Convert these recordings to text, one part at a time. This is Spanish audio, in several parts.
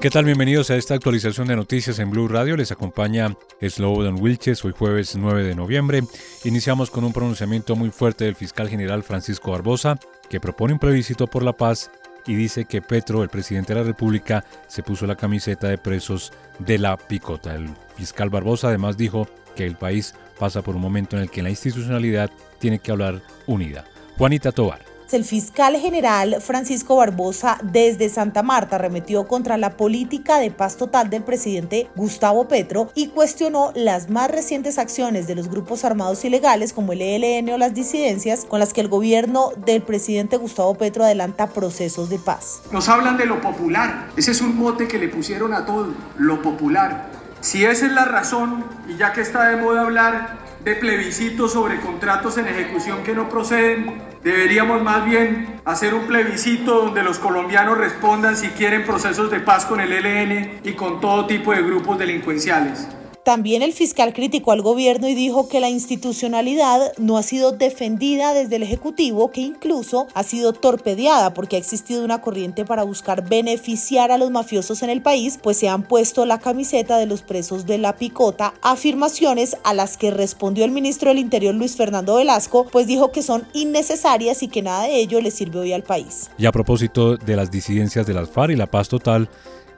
¿Qué tal? Bienvenidos a esta actualización de noticias en Blue Radio. Les acompaña Slobodan Wilches, hoy jueves 9 de noviembre. Iniciamos con un pronunciamiento muy fuerte del fiscal general Francisco Barbosa, que propone un plebiscito por la paz y dice que Petro, el presidente de la República, se puso la camiseta de presos de la picota. El fiscal Barbosa además dijo que el país pasa por un momento en el que la institucionalidad tiene que hablar unida. Juanita Tobar. El fiscal general Francisco Barbosa desde Santa Marta remetió contra la política de paz total del presidente Gustavo Petro y cuestionó las más recientes acciones de los grupos armados ilegales como el ELN o las disidencias con las que el gobierno del presidente Gustavo Petro adelanta procesos de paz. Nos hablan de lo popular, ese es un mote que le pusieron a todo, lo popular. Si esa es la razón, y ya que está de moda hablar de plebiscitos sobre contratos en ejecución que no proceden, deberíamos más bien hacer un plebiscito donde los colombianos respondan si quieren procesos de paz con el ELN y con todo tipo de grupos delincuenciales. También el fiscal criticó al gobierno y dijo que la institucionalidad no ha sido defendida desde el Ejecutivo, que incluso ha sido torpedeada porque ha existido una corriente para buscar beneficiar a los mafiosos en el país, pues se han puesto la camiseta de los presos de la picota, afirmaciones a las que respondió el ministro del Interior Luis Fernando Velasco, pues dijo que son innecesarias y que nada de ello le sirve hoy al país. Y a propósito de las disidencias de las FARC y la paz total,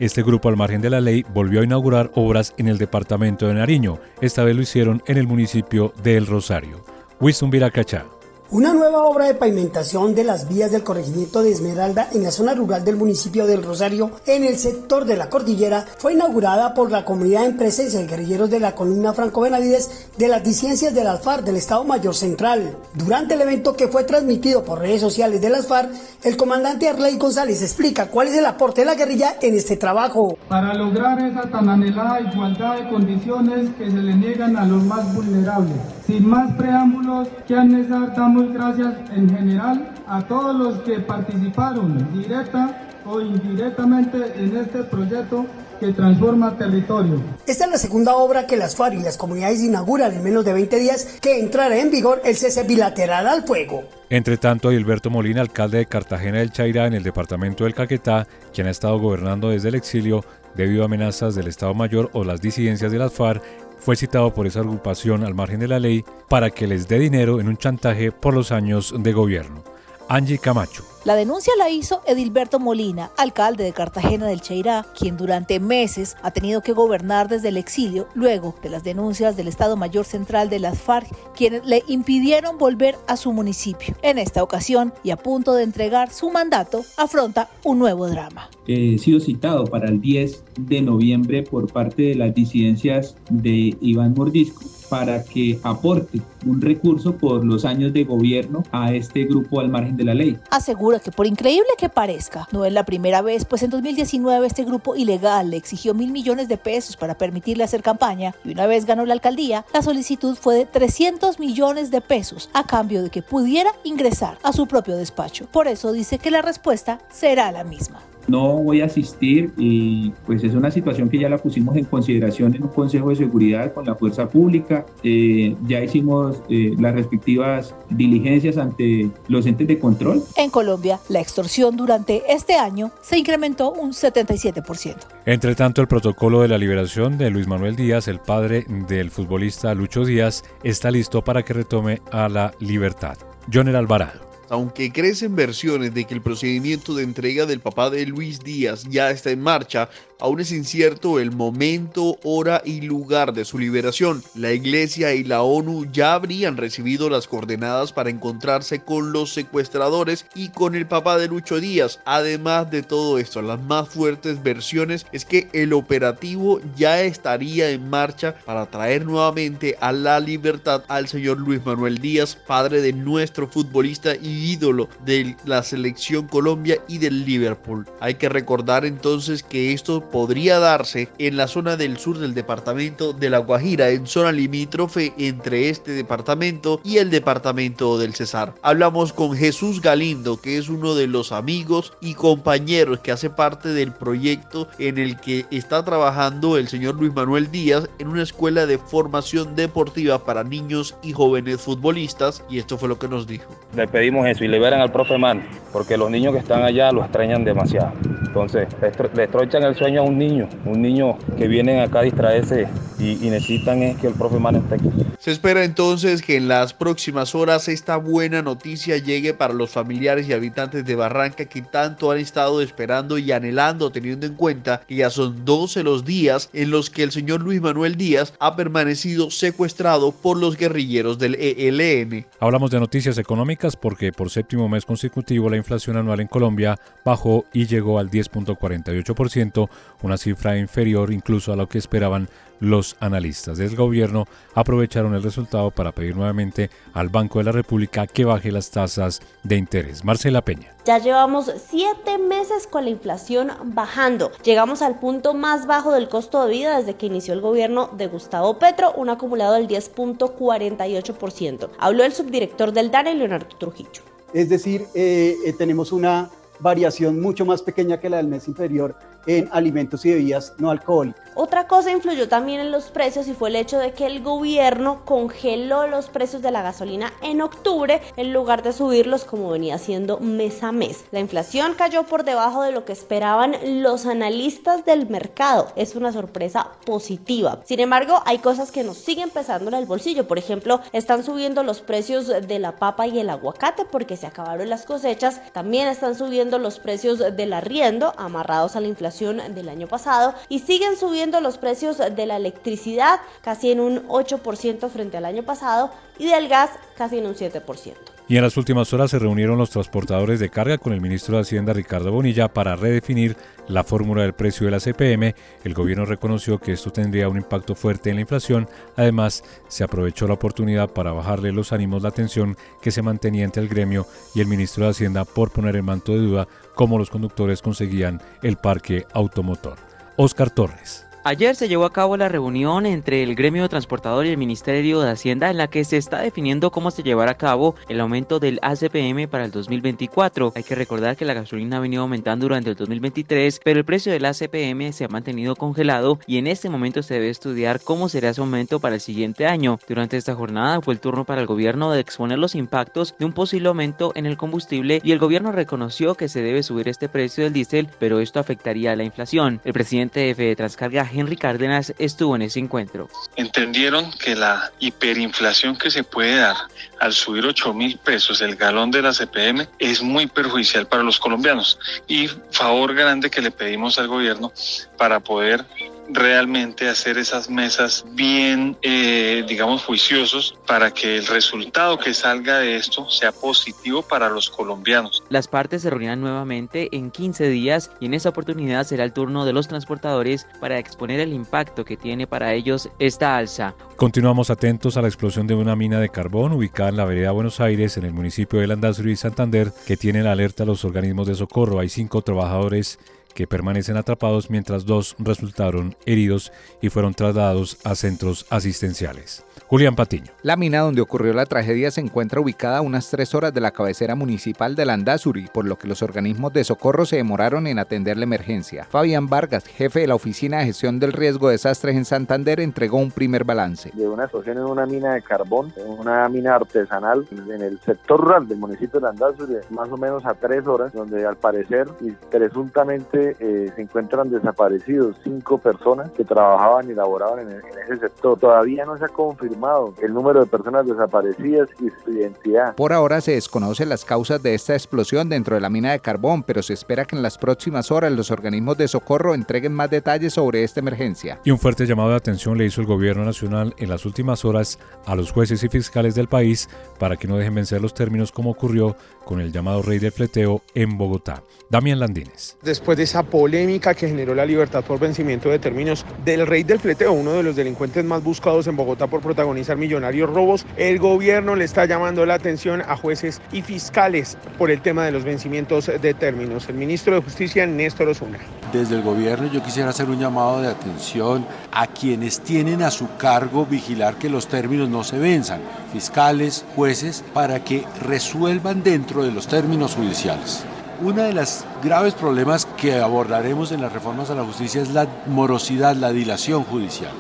este grupo, al margen de la ley, volvió a inaugurar obras en el departamento de Nariño. Esta vez lo hicieron en el municipio de El Rosario. Winston Viracachá. Una nueva obra de pavimentación de las vías del corregimiento de Esmeralda en la zona rural del municipio del Rosario, en el sector de la cordillera, fue inaugurada por la comunidad en presencia de guerrilleros de la columna Franco Benavides de las disidencias del ALFAR del Estado Mayor Central. Durante el evento que fue transmitido por redes sociales del ALFAR, el comandante Arley González explica cuál es el aporte de la guerrilla en este trabajo. Para lograr esa tan anhelada igualdad de condiciones que se le niegan a los más vulnerables. Sin más preámbulos, que damos gracias en general a todos los que participaron directa o indirectamente en este proyecto que transforma territorio. Esta es la segunda obra que las FARC y las comunidades inauguran en menos de 20 días que entrará en vigor el cese bilateral al fuego. Entre tanto, Gilberto Molina, alcalde de Cartagena del Chairá en el departamento del Caquetá, quien ha estado gobernando desde el exilio debido a amenazas del Estado Mayor o las disidencias de las FARC, fue citado por esa agrupación al margen de la ley para que les dé dinero en un chantaje por los años de gobierno. Angie Camacho. La denuncia la hizo Edilberto Molina, alcalde de Cartagena del Cheirá, quien durante meses ha tenido que gobernar desde el exilio luego de las denuncias del Estado Mayor Central de las FARC, quienes le impidieron volver a su municipio. En esta ocasión, y a punto de entregar su mandato, afronta un nuevo drama. He sido citado para el 10 de noviembre por parte de las disidencias de Iván Mordisco para que aporte un recurso por los años de gobierno a este grupo al margen de la ley. Asegura que por increíble que parezca, no es la primera vez, pues en 2019 este grupo ilegal le exigió mil millones de pesos para permitirle hacer campaña y una vez ganó la alcaldía, la solicitud fue de 300 millones de pesos a cambio de que pudiera ingresar a su propio despacho. Por eso dice que la respuesta será la misma no voy a asistir y pues es una situación que ya la pusimos en consideración en un Consejo de Seguridad con la Fuerza Pública. Eh, ya hicimos eh, las respectivas diligencias ante los entes de control. En Colombia, la extorsión durante este año se incrementó un 77%. Entre tanto, el protocolo de la liberación de Luis Manuel Díaz, el padre del futbolista Lucho Díaz, está listo para que retome a la libertad. Joner Alvarado. Aunque crecen versiones de que el procedimiento de entrega del papá de Luis Díaz ya está en marcha, aún es incierto el momento, hora y lugar de su liberación. La iglesia y la ONU ya habrían recibido las coordenadas para encontrarse con los secuestradores y con el papá de Lucho Díaz. Además de todo esto, las más fuertes versiones es que el operativo ya estaría en marcha para traer nuevamente a la libertad al señor Luis Manuel Díaz, padre de nuestro futbolista y ídolo de la selección Colombia y del Liverpool. Hay que recordar entonces que esto podría darse en la zona del sur del departamento de La Guajira, en zona limítrofe entre este departamento y el departamento del Cesar. Hablamos con Jesús Galindo, que es uno de los amigos y compañeros que hace parte del proyecto en el que está trabajando el señor Luis Manuel Díaz en una escuela de formación deportiva para niños y jóvenes futbolistas y esto fue lo que nos dijo. Le pedimos eso y liberan al profe Man, porque los niños que están allá lo extrañan demasiado. Entonces, le estrochan el sueño a un niño, un niño que vienen acá a distraerse y, necesitan es que el profe Man esté aquí. Se espera entonces que en las próximas horas esta buena noticia llegue para los familiares y habitantes de Barranca que tanto han estado esperando y anhelando, teniendo en cuenta que ya son 12 los días en los que el señor Luis Manuel Díaz ha permanecido secuestrado por los guerrilleros del ELN. Hablamos de noticias económicas porque por séptimo mes consecutivo la inflación anual en Colombia bajó y llegó al 10.48%, una cifra inferior incluso a lo que esperaban los analistas del gobierno aprovecharon el resultado para pedir nuevamente al Banco de la República que baje las tasas de interés. Marcela Peña. Ya llevamos siete meses con la inflación bajando. Llegamos al punto más bajo del costo de vida desde que inició el gobierno de Gustavo Petro, un acumulado del 10.48%. Habló el subdirector del DANE, Leonardo Trujillo. Es decir, eh, eh, tenemos una variación mucho más pequeña que la del mes inferior en alimentos y bebidas no alcohólicas. Otra cosa influyó también en los precios y fue el hecho de que el gobierno congeló los precios de la gasolina en octubre en lugar de subirlos como venía haciendo mes a mes. La inflación cayó por debajo de lo que esperaban los analistas del mercado. Es una sorpresa positiva. Sin embargo, hay cosas que nos siguen pesando en el bolsillo. Por ejemplo, están subiendo los precios de la papa y el aguacate porque se acabaron las cosechas. También están subiendo los precios del arriendo amarrados a la inflación del año pasado y siguen subiendo los precios de la electricidad casi en un 8% frente al año pasado y del gas casi en un 7%. Y en las últimas horas se reunieron los transportadores de carga con el ministro de Hacienda Ricardo Bonilla para redefinir la fórmula del precio de la CPM. El gobierno reconoció que esto tendría un impacto fuerte en la inflación. Además, se aprovechó la oportunidad para bajarle los ánimos la tensión que se mantenía entre el gremio y el ministro de Hacienda por poner en manto de duda cómo los conductores conseguían el parque automotor. Oscar Torres. Ayer se llevó a cabo la reunión entre el gremio transportador y el Ministerio de Hacienda en la que se está definiendo cómo se llevará a cabo el aumento del ACPM para el 2024. Hay que recordar que la gasolina ha venido aumentando durante el 2023, pero el precio del ACPM se ha mantenido congelado y en este momento se debe estudiar cómo será ese aumento para el siguiente año. Durante esta jornada fue el turno para el gobierno de exponer los impactos de un posible aumento en el combustible y el gobierno reconoció que se debe subir este precio del diésel, pero esto afectaría a la inflación. El presidente de Transcarga Henry Cárdenas estuvo en ese encuentro. Entendieron que la hiperinflación que se puede dar al subir 8 mil pesos el galón de la CPM es muy perjudicial para los colombianos y favor grande que le pedimos al gobierno para poder realmente hacer esas mesas bien, eh, digamos, juiciosos para que el resultado que salga de esto sea positivo para los colombianos. Las partes se reunirán nuevamente en 15 días y en esa oportunidad será el turno de los transportadores para exponer el impacto que tiene para ellos esta alza. Continuamos atentos a la explosión de una mina de carbón ubicada en la vereda Buenos Aires, en el municipio de Landazuri y Santander, que tiene la alerta a los organismos de socorro. Hay cinco trabajadores que permanecen atrapados mientras dos resultaron heridos y fueron trasladados a centros asistenciales. Julián Patiño. La mina donde ocurrió la tragedia se encuentra ubicada a unas tres horas de la cabecera municipal de Landazuri, por lo que los organismos de socorro se demoraron en atender la emergencia. Fabián Vargas, jefe de la Oficina de Gestión del Riesgo de Desastres en Santander, entregó un primer balance. De una explosión en una mina de carbón, en una mina artesanal en el sector rural del municipio de Landazuri, más o menos a tres horas, donde al parecer y presuntamente eh, se encuentran desaparecidos cinco personas que trabajaban y laboraban en, en ese sector. Todavía no se ha confirmado confirmado el número de personas desaparecidas y su identidad. Por ahora se desconocen las causas de esta explosión dentro de la mina de carbón, pero se espera que en las próximas horas los organismos de socorro entreguen más detalles sobre esta emergencia. Y un fuerte llamado de atención le hizo el gobierno nacional en las últimas horas a los jueces y fiscales del país para que no dejen vencer los términos como ocurrió con el llamado rey del fleteo en Bogotá. Damián Landines. Después de esa polémica que generó la libertad por vencimiento de términos del rey del fleteo, uno de los delincuentes más buscados en Bogotá por protagonizar millonarios robos, el gobierno le está llamando la atención a jueces y fiscales por el tema de los vencimientos de términos. El ministro de Justicia, Néstor Osuna. Desde el gobierno yo quisiera hacer un llamado de atención a quienes tienen a su cargo vigilar que los términos no se venzan, fiscales, jueces, para que resuelvan dentro de los términos judiciales. Uno de los graves problemas que abordaremos en las reformas a la justicia es la morosidad, la dilación judicial.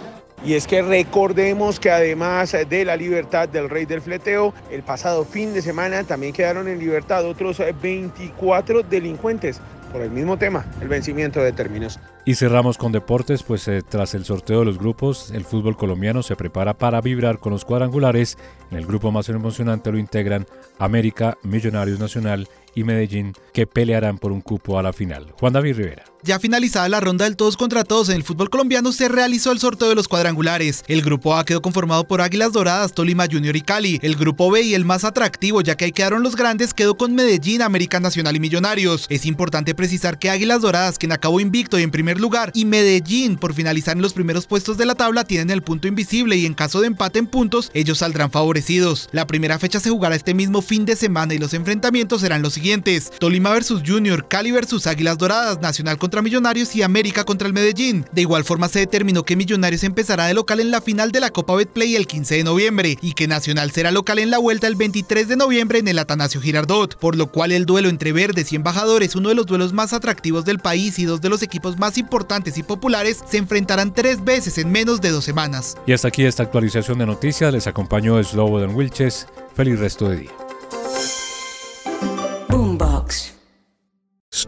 Y es que recordemos que además de la libertad del rey del fleteo, el pasado fin de semana también quedaron en libertad otros 24 delincuentes por el mismo tema, el vencimiento de términos. Y cerramos con deportes, pues eh, tras el sorteo de los grupos, el fútbol colombiano se prepara para vibrar con los cuadrangulares. En el grupo más emocionante lo integran América, Millonarios Nacional y Medellín, que pelearán por un cupo a la final. Juan David Rivera. Ya finalizada la ronda del todos contra todos en el fútbol colombiano, se realizó el sorteo de los cuadrangulares. El grupo A quedó conformado por Águilas Doradas, Tolima Junior y Cali. El grupo B y el más atractivo, ya que ahí quedaron los grandes, quedó con Medellín, América Nacional y Millonarios. Es importante precisar que Águilas Doradas, quien acabó invicto y en primer lugar, y Medellín, por finalizar en los primeros puestos de la tabla, tienen el punto invisible y en caso de empate en puntos, ellos saldrán favorecidos. La primera fecha se jugará este mismo fin de semana y los enfrentamientos serán los siguientes: Tolima versus Junior, Cali versus Águilas Doradas, Nacional contra Millonarios y América contra el Medellín. De igual forma se determinó que Millonarios empezará de local en la final de la Copa Betplay el 15 de noviembre y que Nacional será local en la vuelta el 23 de noviembre en el Atanasio Girardot, por lo cual el duelo entre Verdes y Embajadores, uno de los duelos más atractivos del país y dos de los equipos más importantes y populares, se enfrentarán tres veces en menos de dos semanas. Y hasta aquí esta actualización de noticias, les acompañó Slobodan Wilches. Feliz resto de día.